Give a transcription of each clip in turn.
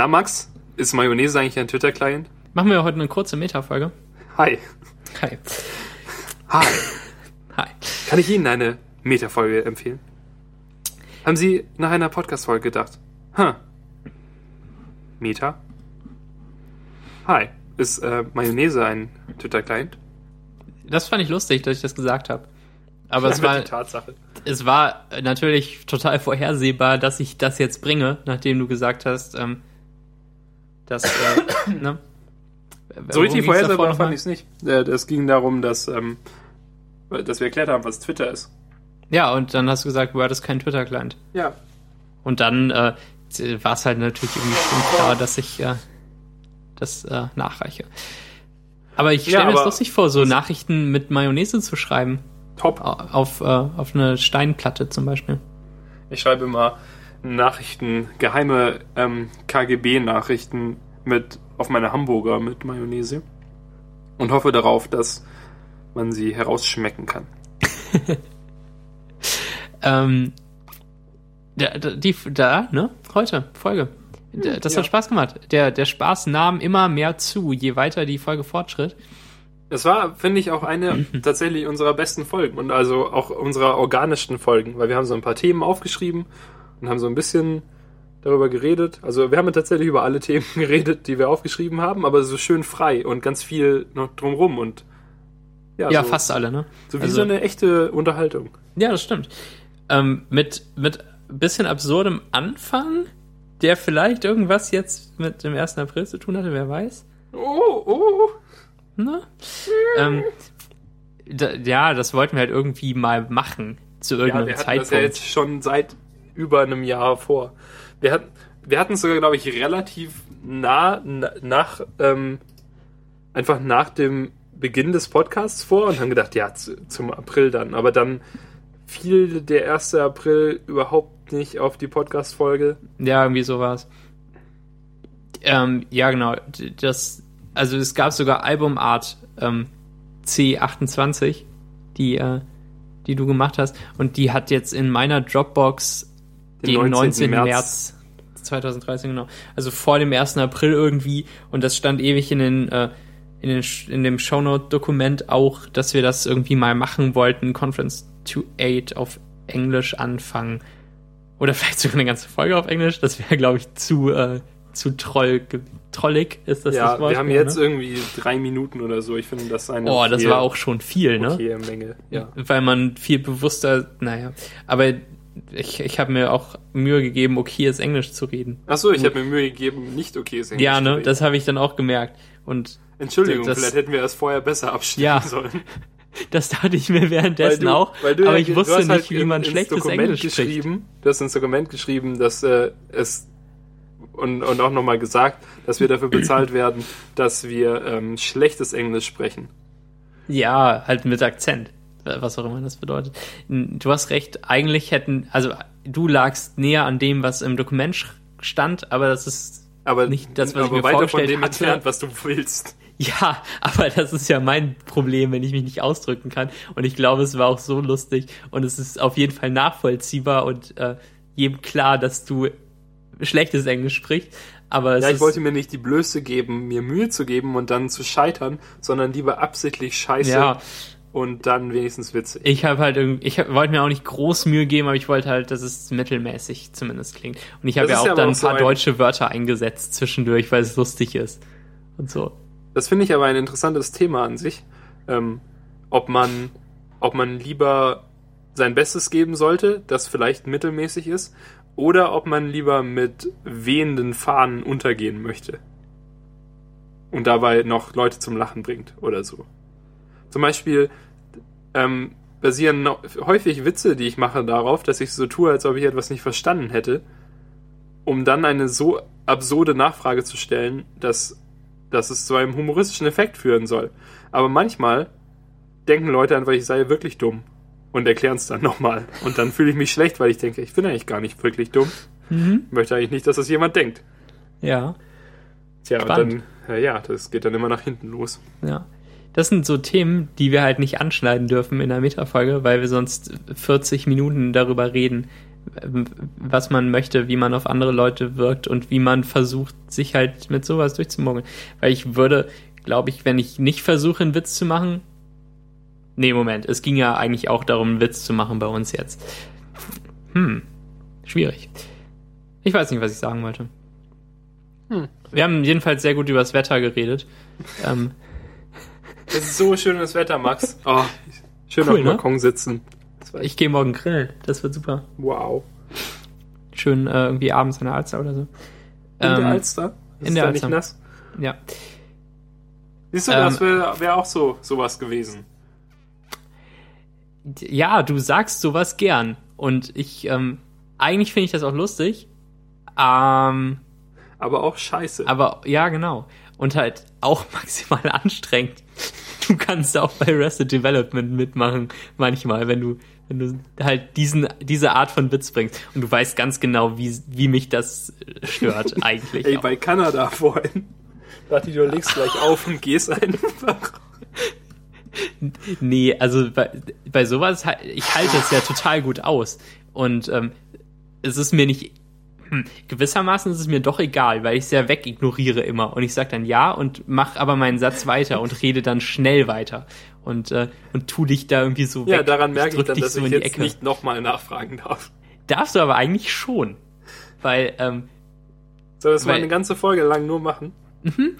Na, Max, ist Mayonnaise eigentlich ein Twitter-Client? Machen wir heute eine kurze Meta-Folge. Hi. Hi. Hi. Hi. Kann ich Ihnen eine Meta-Folge empfehlen? Haben Sie nach einer Podcast-Folge gedacht? Huh. Meta? Hi. Ist äh, Mayonnaise ein Twitter-Client? Das fand ich lustig, dass ich das gesagt habe. Aber es Einfach war, Tatsache. es war natürlich total vorhersehbar, dass ich das jetzt bringe, nachdem du gesagt hast, ähm, dass, äh, ne? So richtig vorhersehbar fand ich es nicht. Äh, Es ging darum, dass, ähm, dass wir erklärt haben, was Twitter ist. Ja, und dann hast du gesagt, Word ist kein Twitter-Client. Ja. Und dann äh, war es halt natürlich irgendwie schon klar, dass ich äh, das äh, nachreiche. Aber ich Ja, stelle mir das lustig vor, so Nachrichten mit Mayonnaise zu schreiben. Top. Au- Auf, äh, auf eine Steinplatte zum Beispiel. Ich schreibe immer Nachrichten, geheime ähm, KGB-Nachrichten mit auf meine Hamburger mit Mayonnaise und hoffe darauf, dass man sie herausschmecken kann. Ähm, da, die, da, ne? Heute, Folge. Da- Das ja. hat Spaß gemacht. Der, der Spaß nahm immer mehr zu, je weiter die Folge fortschritt. Es war, finde ich, auch eine tatsächlich unserer besten Folgen und also auch unserer organischsten Folgen, weil wir haben so ein paar Themen aufgeschrieben und haben so ein bisschen darüber geredet. Also wir haben tatsächlich über alle Themen geredet, die wir aufgeschrieben haben, aber so schön frei und ganz viel noch drumrum und ja, Ja, so, fast alle, ne? so wie Also- so eine echte Unterhaltung. Ja, das stimmt. Ähm, mit, mit bisschen absurdem Anfang, der vielleicht irgendwas jetzt mit dem 1. April zu tun hatte, wer weiß. Oh, oh. Ne? ähm, da, ja, das wollten wir halt irgendwie mal machen zu Ja, irgendeinem wir hatten Zeitpunkt. das ja jetzt schon seit über einem Jahr vor. Wir hatten, wir hatten es sogar, glaube ich, relativ nah, na, nach, ähm, einfach nach dem Beginn des Podcasts vor und haben gedacht, ja, zu, zum April dann. Aber dann fiel der 1. April überhaupt nicht auf die Podcast-Folge. Ja, irgendwie sowas. Ähm, ja, genau. Das, also es gab sogar Albumart ähm, C28, die, äh, die du gemacht hast. Und die hat jetzt in meiner Dropbox den, 19. März. 2013, genau. Also vor dem 1. April irgendwie. Und das stand ewig in den, äh, in, den, in dem Shownote-Dokument auch, dass wir das irgendwie mal machen wollten. Conference to 8 auf Englisch anfangen. Oder vielleicht sogar eine ganze Folge auf Englisch. Das wäre, glaube ich, zu, äh, zu troll, trollig ist das ja, das Wort. wir haben jetzt ne? irgendwie drei Minuten oder so. Ich finde das eine Oh, das war auch schon viel, ne? okay Menge. Ja. weil man viel bewusster, naja, aber ich, ich habe mir auch Mühe gegeben, okayes Englisch zu reden. Achso, ich habe mir Mühe gegeben, nicht okay ist ja, ne, Englisch. das habe ich dann auch gemerkt. Und Entschuldigung, das- vielleicht hätten wir das vorher besser abstimmen Ja. sollen. das dachte ich mir währenddessen auch, weil du aber ich du wusste hast halt nicht, wie man schlechtes Dokument Englisch spricht. geschrieben, Du hast ins Dokument geschrieben, dass äh, es und, und auch nochmal gesagt, dass wir dafür bezahlt werden, dass wir ähm, schlechtes Englisch sprechen. Ja, halt mit Akzent, was auch immer das bedeutet. Du hast recht, eigentlich hätten, also du lagst näher an dem, was im Dokument stand, aber das ist Aber Nicht das, was ich aber mir weiter von vorgestellt dem hatte. entfernt, was du willst. Ja, aber das ist ja mein Problem, wenn ich mich nicht ausdrücken kann. Und ich glaube, es war auch so lustig und es ist auf jeden Fall nachvollziehbar und äh, jedem klar, dass du schlechtes Englisch sprichst. Aber Ja, ich wollte mir nicht die Blöße geben, mir Mühe zu geben und dann zu scheitern, sondern lieber absichtlich scheiße ja, und dann wenigstens witzig. ich habe halt irgendwie, ich wollte mir auch nicht groß Mühe geben, aber ich wollte halt, dass es mittelmäßig zumindest klingt. Und ich habe ja auch ja dann ein so paar ein- deutsche Wörter eingesetzt zwischendurch, weil es lustig ist. Und so. Das finde ich aber ein interessantes Thema an sich. Ähm, ob man, ob man lieber sein Bestes geben sollte, das vielleicht mittelmäßig ist, oder ob man lieber mit wehenden Fahnen untergehen möchte. Und dabei noch Leute zum Lachen bringt oder so. Zum Beispiel ähm, basieren häufig Witze, die ich mache, darauf, dass ich so tue, als ob ich etwas nicht verstanden hätte, um dann eine so absurde Nachfrage zu stellen, dass dass es zu einem humoristischen Effekt führen soll. Aber manchmal denken Leute einfach, ich sei wirklich dumm und erklären es dann nochmal. Und dann fühle ich mich schlecht, weil ich denke, ich bin eigentlich gar nicht wirklich dumm. Mhm. Ich möchte eigentlich nicht, dass das jemand denkt. Ja. Tja, Spannend. und dann, ja, das geht dann immer nach hinten los. Ja. Das sind so Themen, die wir halt nicht anschneiden dürfen in der Metafolge, weil wir sonst 40 Minuten darüber reden, was man möchte, wie man auf andere Leute wirkt und wie man versucht, sich halt mit sowas durchzumogeln. Weil ich würde, glaube ich, wenn ich nicht versuche, einen Witz zu machen. Nee, Moment, es ging ja eigentlich auch darum, einen Witz zu machen bei uns jetzt. Hm, schwierig. Ich weiß nicht, was ich sagen wollte. Hm. Wir haben jedenfalls sehr gut über das Wetter geredet. ähm, es ist so schönes Wetter, Max. Oh, schön cool, auf dem ne? Balkon sitzen. Ich gehe morgen grillen. Das wird super. Wow. Schön äh, irgendwie abends in der Alster oder so. In ähm, der Alster? Ist in der Alster. nicht nass? Ja. Siehst du, das wäre wär auch so sowas gewesen. Ja, du sagst sowas gern. Und ich, ähm, eigentlich finde ich das auch lustig. Ähm, aber auch scheiße. Aber ja, genau. Und halt auch maximal anstrengend. Du kannst auch bei Arrested Development mitmachen, manchmal, wenn du, wenn du halt diesen, diese Art von Witz bringst. Und du weißt ganz genau, wie, wie mich das stört, eigentlich. Ey, auch. bei Kanada vorhin. Dachte ich, du legst gleich auf und gehst einfach. Nee, also bei, bei sowas, ich halte es ja total gut aus. Und ähm, es ist mir nicht gewissermaßen ist es mir doch egal, weil ich es ja wegignoriere immer. Und ich sage dann ja und mach aber meinen Satz weiter und rede dann schnell weiter. Und, äh, und tu dich da irgendwie so ja, weg. Ja, daran merke ich, ich dann, dass so ich jetzt Ecke. nicht nochmal nachfragen darf. Darfst du aber eigentlich schon. Weil, ähm, Soll das weil, mal eine ganze Folge lang nur machen? Mhm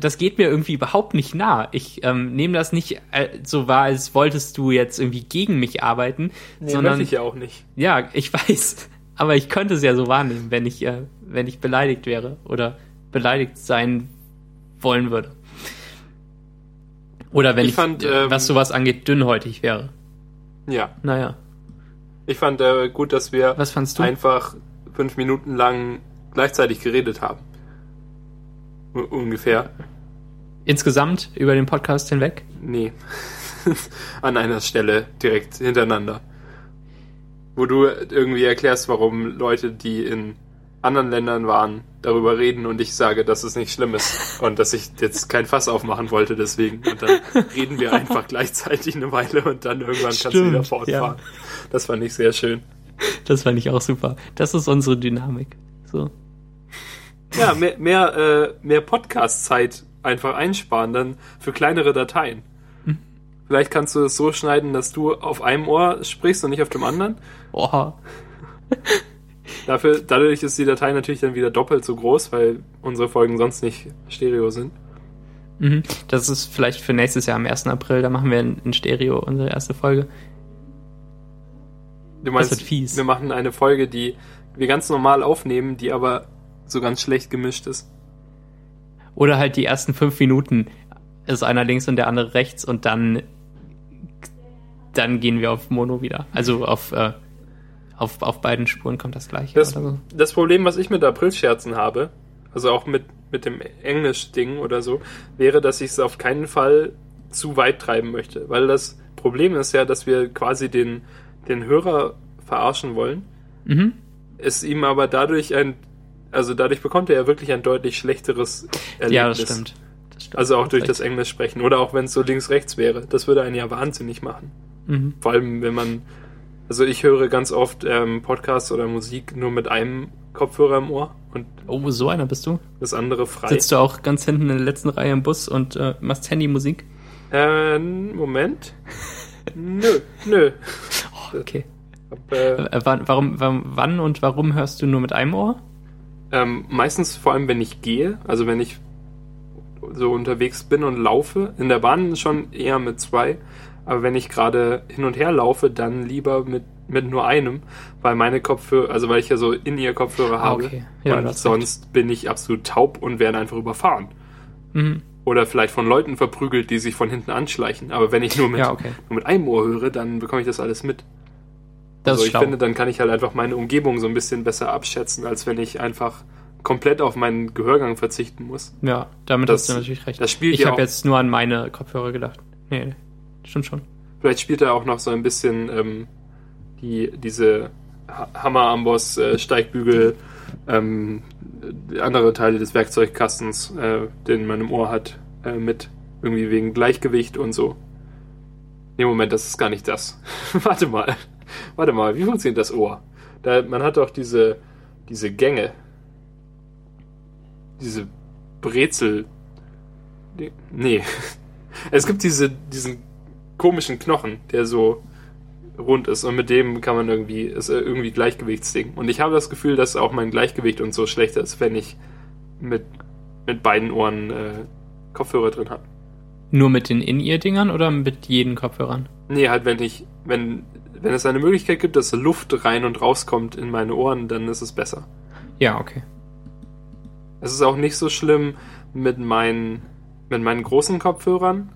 das geht mir irgendwie überhaupt nicht nah. Ich ähm, nehme das nicht äh, so wahr, als wolltest du jetzt irgendwie gegen mich arbeiten. Nee, sondern ich ja auch nicht. Ja, ich weiß. Aber ich könnte es ja so wahrnehmen, wenn ich, äh, wenn ich beleidigt wäre oder beleidigt sein wollen würde. Oder wenn ich, ich fand, ähm, was sowas angeht, dünnhäutig wäre. Ja. Naja. Ich fand äh, gut, dass wir einfach fünf Minuten lang gleichzeitig geredet haben. Ungefähr. Insgesamt über den Podcast hinweg? Nee. An einer Stelle direkt hintereinander wo du irgendwie erklärst, warum Leute, die in anderen Ländern waren, darüber reden und ich sage, dass es nicht schlimm ist und dass ich jetzt kein Fass aufmachen wollte deswegen. Und dann reden wir einfach gleichzeitig eine Weile und dann irgendwann Stimmt, kannst du wieder fortfahren. Ja. Das fand ich sehr schön. Das fand ich auch super. Das ist unsere Dynamik. So. Ja, mehr, mehr, äh, mehr Podcast-Zeit einfach einsparen, dann für kleinere Dateien. Vielleicht kannst du es so schneiden, dass du auf einem Ohr sprichst und nicht auf dem anderen. Oha. Dafür, dadurch ist die Datei natürlich dann wieder doppelt so groß, weil unsere Folgen sonst nicht Stereo sind. Mhm. Das ist vielleicht für nächstes Jahr am 1. April, da machen wir in Stereo unsere erste Folge. Du meinst, das wird fies. wir machen eine Folge, die wir ganz normal aufnehmen, die aber so ganz schlecht gemischt ist. Oder halt die ersten fünf Minuten ist einer links und der andere rechts und dann dann gehen wir auf Mono wieder. Also auf, äh, auf, auf beiden Spuren kommt das gleiche. Das, so. das Problem, was ich mit Aprilscherzen habe, also auch mit, mit dem Englisch-Ding oder so, wäre, dass ich es auf keinen Fall zu weit treiben möchte. Weil das Problem ist ja, dass wir quasi den, den Hörer verarschen wollen. Mhm. Es ihm aber dadurch ein, also dadurch bekommt er ja wirklich ein deutlich schlechteres Erlebnis. Ja, das stimmt. Das stimmt. Also auch durch das Englisch sprechen. Oder auch wenn es so links-rechts wäre. Das würde einen ja wahnsinnig machen. Mhm. Vor allem, wenn man, also ich höre ganz oft ähm, Podcasts oder Musik nur mit einem Kopfhörer im Ohr. Und oh, so einer bist du? Das andere frei. Sitzt du auch ganz hinten in der letzten Reihe im Bus und äh, machst Handymusik? Äh, Moment. nö, nö. Oh, okay. Hab, äh, äh warum, warum, wann und warum hörst du nur mit einem Ohr? Ähm, meistens vor allem, wenn ich gehe, also wenn ich so unterwegs bin und laufe. In der Bahn schon eher mit zwei. Aber wenn ich gerade hin und her laufe, dann lieber mit, mit nur einem, weil meine Kopfhörer, also weil ich ja so in ihr Kopfhörer ah, habe. Okay. Ja, und sonst bin ich absolut taub und werde einfach überfahren. Mhm. Oder vielleicht von Leuten verprügelt, die sich von hinten anschleichen. Aber wenn ich nur mit, ja, okay. nur mit einem Ohr höre, dann bekomme ich das alles mit. Das also ich schlau. finde, dann kann ich halt einfach meine Umgebung so ein bisschen besser abschätzen, als wenn ich einfach komplett auf meinen Gehörgang verzichten muss. Ja, damit das, hast du natürlich recht. Das spielt ich ja habe jetzt nur an meine Kopfhörer gedacht. Nee, stimmt schon. Vielleicht spielt er auch noch so ein bisschen ähm, die, diese Hammer-Amboss, äh, Steigbügel, ähm, andere Teile des Werkzeugkastens, äh, den man im Ohr hat, äh, mit. Irgendwie wegen Gleichgewicht und so. Nee, Moment, das ist gar nicht das. Warte mal. Warte mal, wie funktioniert das Ohr? Da, man hat doch diese, diese Gänge. Diese Brezel. Nee. Es gibt diese, diesen komischen Knochen, der so rund ist und mit dem kann man irgendwie, ist irgendwie Gleichgewichtsding. Und ich habe das Gefühl, dass auch mein Gleichgewicht und so schlechter ist, wenn ich mit, mit beiden Ohren äh, Kopfhörer drin habe. Nur mit den In-Ear-Dingern oder mit jeden Kopfhörern? Nee, halt, wenn ich, wenn, wenn es eine Möglichkeit gibt, dass Luft rein und rauskommt in meine Ohren, dann ist es besser. Ja, okay. Es ist auch nicht so schlimm mit meinen, mit meinen großen Kopfhörern.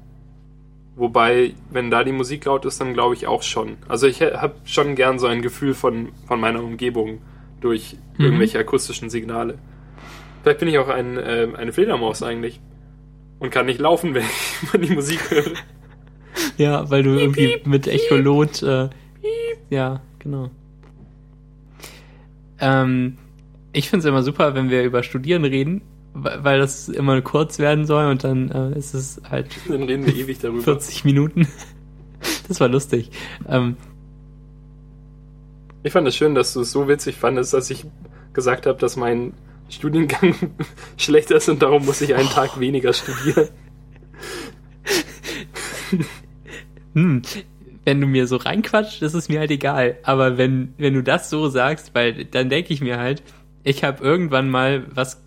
Wobei, wenn da die Musik laut ist, dann glaube ich auch schon. Also ich habe schon gern so ein Gefühl von, von meiner Umgebung durch Mhm. irgendwelche akustischen Signale. Vielleicht bin ich auch ein, äh, eine Fledermaus eigentlich. Und kann nicht laufen, wenn ich die Musik höre. Ja, weil du irgendwie mit Echolot, äh, ja, genau. Ähm, ich finde es immer super, wenn wir über Studieren reden, weil das immer kurz werden soll und dann äh, ist es halt Dann reden wir ewig darüber. 40 Minuten. Das war lustig. Ähm, Ich fand es schön, dass du es so witzig fandest, dass ich gesagt habe, dass mein Studiengang schlechter ist und darum muss ich einen Tag weniger studieren. hm, wenn du mir so reinquatscht, ist es mir halt egal. Aber wenn, wenn du das so sagst, weil dann denke ich mir halt, ich habe irgendwann mal was.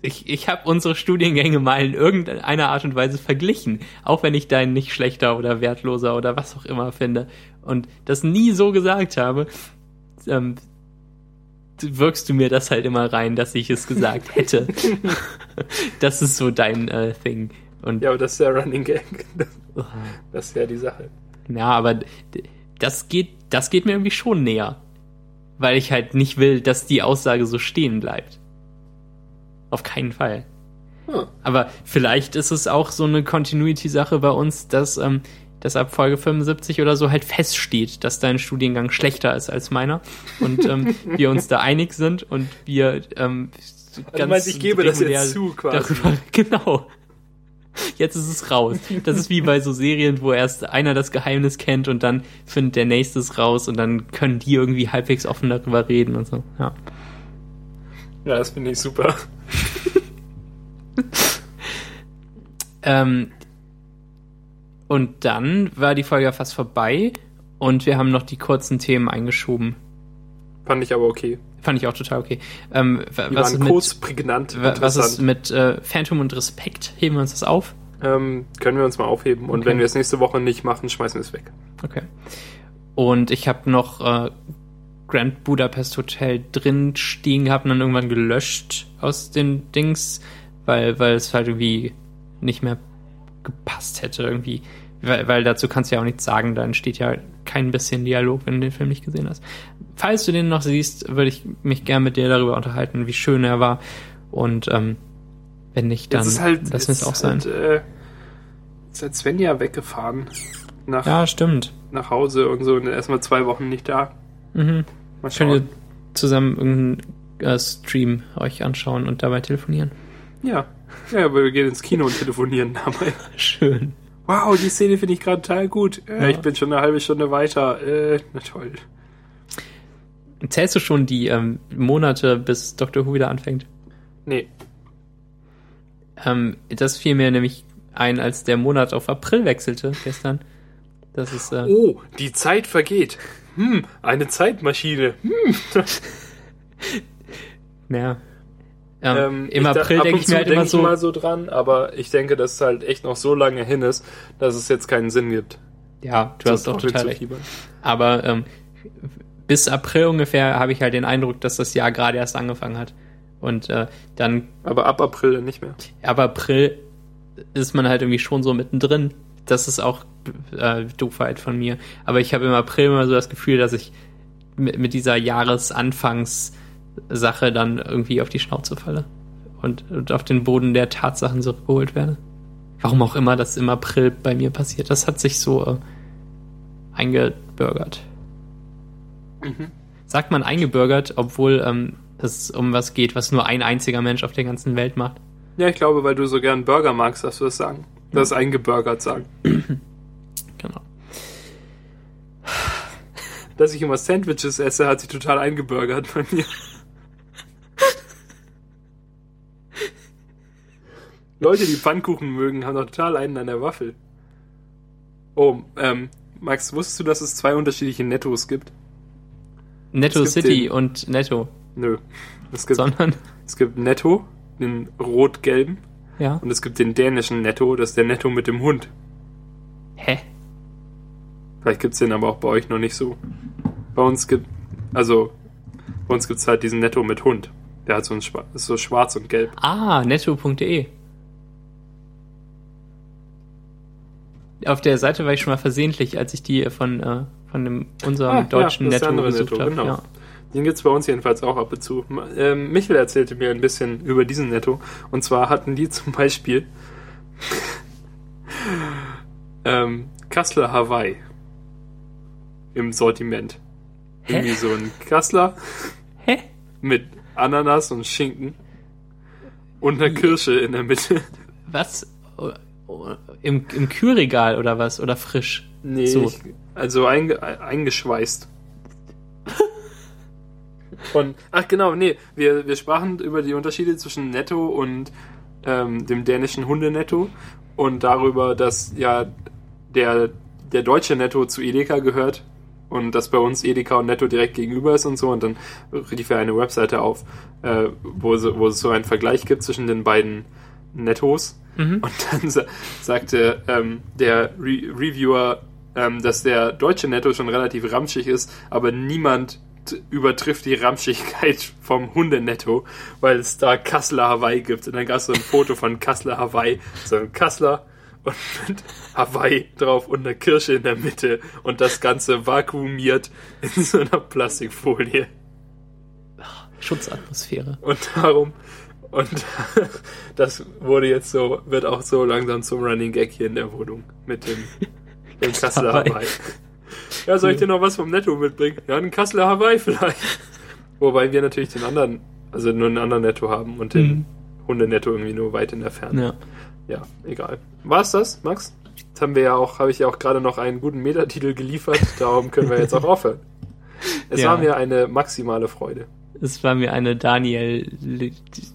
Ich, ich habe unsere Studiengänge mal in irgendeiner Art und Weise verglichen, auch wenn ich deinen nicht schlechter oder wertloser oder was auch immer finde und das nie so gesagt habe, ähm, wirkst du mir das halt immer rein, dass ich es gesagt hätte. das ist so dein äh, Thing. Und Ja, aber das ist der Running Gag. Das ist ja die Sache. Ja, aber das geht, das geht mir irgendwie schon näher. Weil ich halt nicht will, dass die Aussage so stehen bleibt. Auf keinen Fall. Hm. Aber vielleicht ist es auch so eine Continuity-Sache bei uns, dass, ähm, dass ab Folge 75 oder so halt feststeht, dass dein Studiengang schlechter ist als meiner. Und ähm, wir uns da einig sind und wir ähm, Also du meinst, ich gebe das jetzt zu quasi. Darüber, genau. Jetzt ist es raus. Das ist wie bei so Serien, wo erst einer das Geheimnis kennt und dann findet der nächste es raus und dann können die irgendwie halbwegs offen darüber reden und so. Ja. Ja, das finde ich super. Ähm, und dann war die Folge fast vorbei und wir haben noch die kurzen Themen eingeschoben. Fand ich aber okay. Fand ich auch total okay. Ähm, Die was, waren ist mit, kurz, prägnant, wa- was ist mit äh, Phantom und Respekt? Heben wir uns das auf? Ähm, können wir uns mal aufheben. Und Okay. wenn wir es nächste Woche nicht machen, schmeißen wir es weg. Okay. Und ich habe noch äh, Grand Budapest Hotel drin stehen gehabt und dann irgendwann gelöscht aus den Dings, weil, weil es halt irgendwie nicht mehr gepasst hätte irgendwie. Weil, weil dazu kannst du ja auch nichts sagen, da entsteht ja kein bisschen Dialog, wenn du den Film nicht gesehen hast. Falls du den noch siehst, würde ich mich gern mit dir darüber unterhalten, wie schön er war. Und ähm, wenn nicht, dann halt, lass es auch sein. Halt, äh, ist halt Svenja weggefahren. Nach, Ja, stimmt. nach Hause und so und erstmal zwei Wochen nicht da. Mhm. Mal Könnt ihr schauen. zusammen irgendeinen äh, Stream euch anschauen und dabei telefonieren. Ja. Ja, aber wir gehen ins Kino und telefonieren dabei. Schön. Wow, die Szene finde ich gerade total gut. Äh, Ja. Ich bin schon eine halbe Stunde weiter. Äh, na toll. Zählst du schon die ähm, Monate, bis Doctor Who wieder anfängt? Nee. Ähm, das fiel mir nämlich ein, als der Monat auf April wechselte gestern. Das ist äh, Oh, die Zeit vergeht. Hm, eine Zeitmaschine. Hm. ja. Ähm, Ähm, Im April ab denke ich mir halt immer so, mal so dran, aber ich denke, dass es halt echt noch so lange hin ist, dass es jetzt keinen Sinn gibt. ja, du hast doch total recht. Aber ähm, bis April ungefähr habe ich halt den Eindruck, dass das Jahr gerade erst angefangen hat. Und äh, dann Aber ab April dann nicht mehr. Aber April ist man halt irgendwie schon so mittendrin. Das ist auch äh, Doofheit von mir. Aber ich habe im April immer so das Gefühl, dass ich mit, mit dieser Jahresanfangssache dann irgendwie auf die Schnauze falle. Und, und auf den Boden der Tatsachen zurückgeholt werde. Warum auch immer das im April bei mir passiert. Das hat sich so äh, eingebürgert. Mhm. Sagt man eingebürgert, obwohl ähm, es um was geht, was nur ein einziger Mensch auf der ganzen Welt macht. Ja, ich glaube, weil du so gern Burger magst, dass du das sagen. Das eingebürgert sagen. dass ich immer Sandwiches esse, hat sich total eingebürgert bei mir. Leute, die Pfannkuchen mögen, haben doch total einen an der Waffel. Oh, ähm, Max, wusstest du, dass es zwei unterschiedliche Nettos gibt? Netto gibt City und Netto. Nö. Es gibt, Sondern, es gibt Netto, den rot-gelben, ja. und es gibt den dänischen Netto, das ist der Netto mit dem Hund. Hä? Vielleicht gibt's den aber auch bei euch noch nicht so. Bei uns gibt, also, bei uns gibt's halt diesen Netto mit Hund. Der hat so ein Schwa ist so schwarz und gelb. Ah, netto.de. Auf der Seite war ich schon mal versehentlich, als ich die von, äh, von dem, unserem Ah, ja, deutschen der Netto gesucht Netto, habe. genau. Ja. Den gibt's bei uns jedenfalls auch ab und zu. Ähm, Michael erzählte mir ein bisschen über diesen Netto. Und zwar hatten die zum Beispiel ähm, Kassler Hawaii im Sortiment. Hä? Irgendwie so ein Kassler Hä? mit Ananas und Schinken und einer Kirsche in der Mitte. Was? Im, Im Kühlregal oder was? Oder frisch? Nee, So. ich, also einge, eingeschweißt. Von, ach genau, nee, wir, wir sprachen über die Unterschiede zwischen Netto und ähm, dem dänischen Hundenetto und darüber, dass ja der, der deutsche Netto zu Edeka gehört und dass bei uns Edeka und Netto direkt gegenüber ist und so und dann rief er eine Webseite auf, äh, wo, wo es so einen Vergleich gibt zwischen den beiden Nettos Mhm. und dann sa sagte ähm, der Re Reviewer, ähm, dass der deutsche Netto schon relativ ramschig ist, aber niemand übertrifft die Ramschigkeit vom Hundenetto, weil es da Kassler Hawaii gibt. Und dann gab es so ein Foto von Kassler Hawaii, so ein Kassler und mit Hawaii drauf und eine Kirsche in der Mitte und das Ganze vakuumiert in so einer Plastikfolie. Schutzatmosphäre. Und darum, und das wurde jetzt so, wird auch so langsam zum Running Gag hier in der Wohnung mit dem, dem Kassler Hawaii. Hawaii. Ja, soll ich dir noch was vom Netto mitbringen? Ja, einen Kassler Hawaii vielleicht. Wobei wir natürlich den anderen, also nur einen anderen Netto haben und den Mhm. Hundenetto irgendwie nur weit in der Ferne. Ja. Ja, egal. War's das, Max? Jetzt haben wir ja auch, habe ich ja auch gerade noch einen guten Metatitel geliefert, darum können wir jetzt auch aufhören. Es Ja. war mir eine maximale Freude. Es war mir eine Daniel.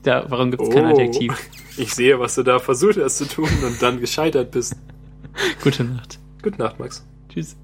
Da, warum gibt es kein Oh. Adjektiv? Ich sehe, was du da versucht hast zu tun und dann gescheitert bist. Gute Nacht. Gute Nacht, Max. Tschüss.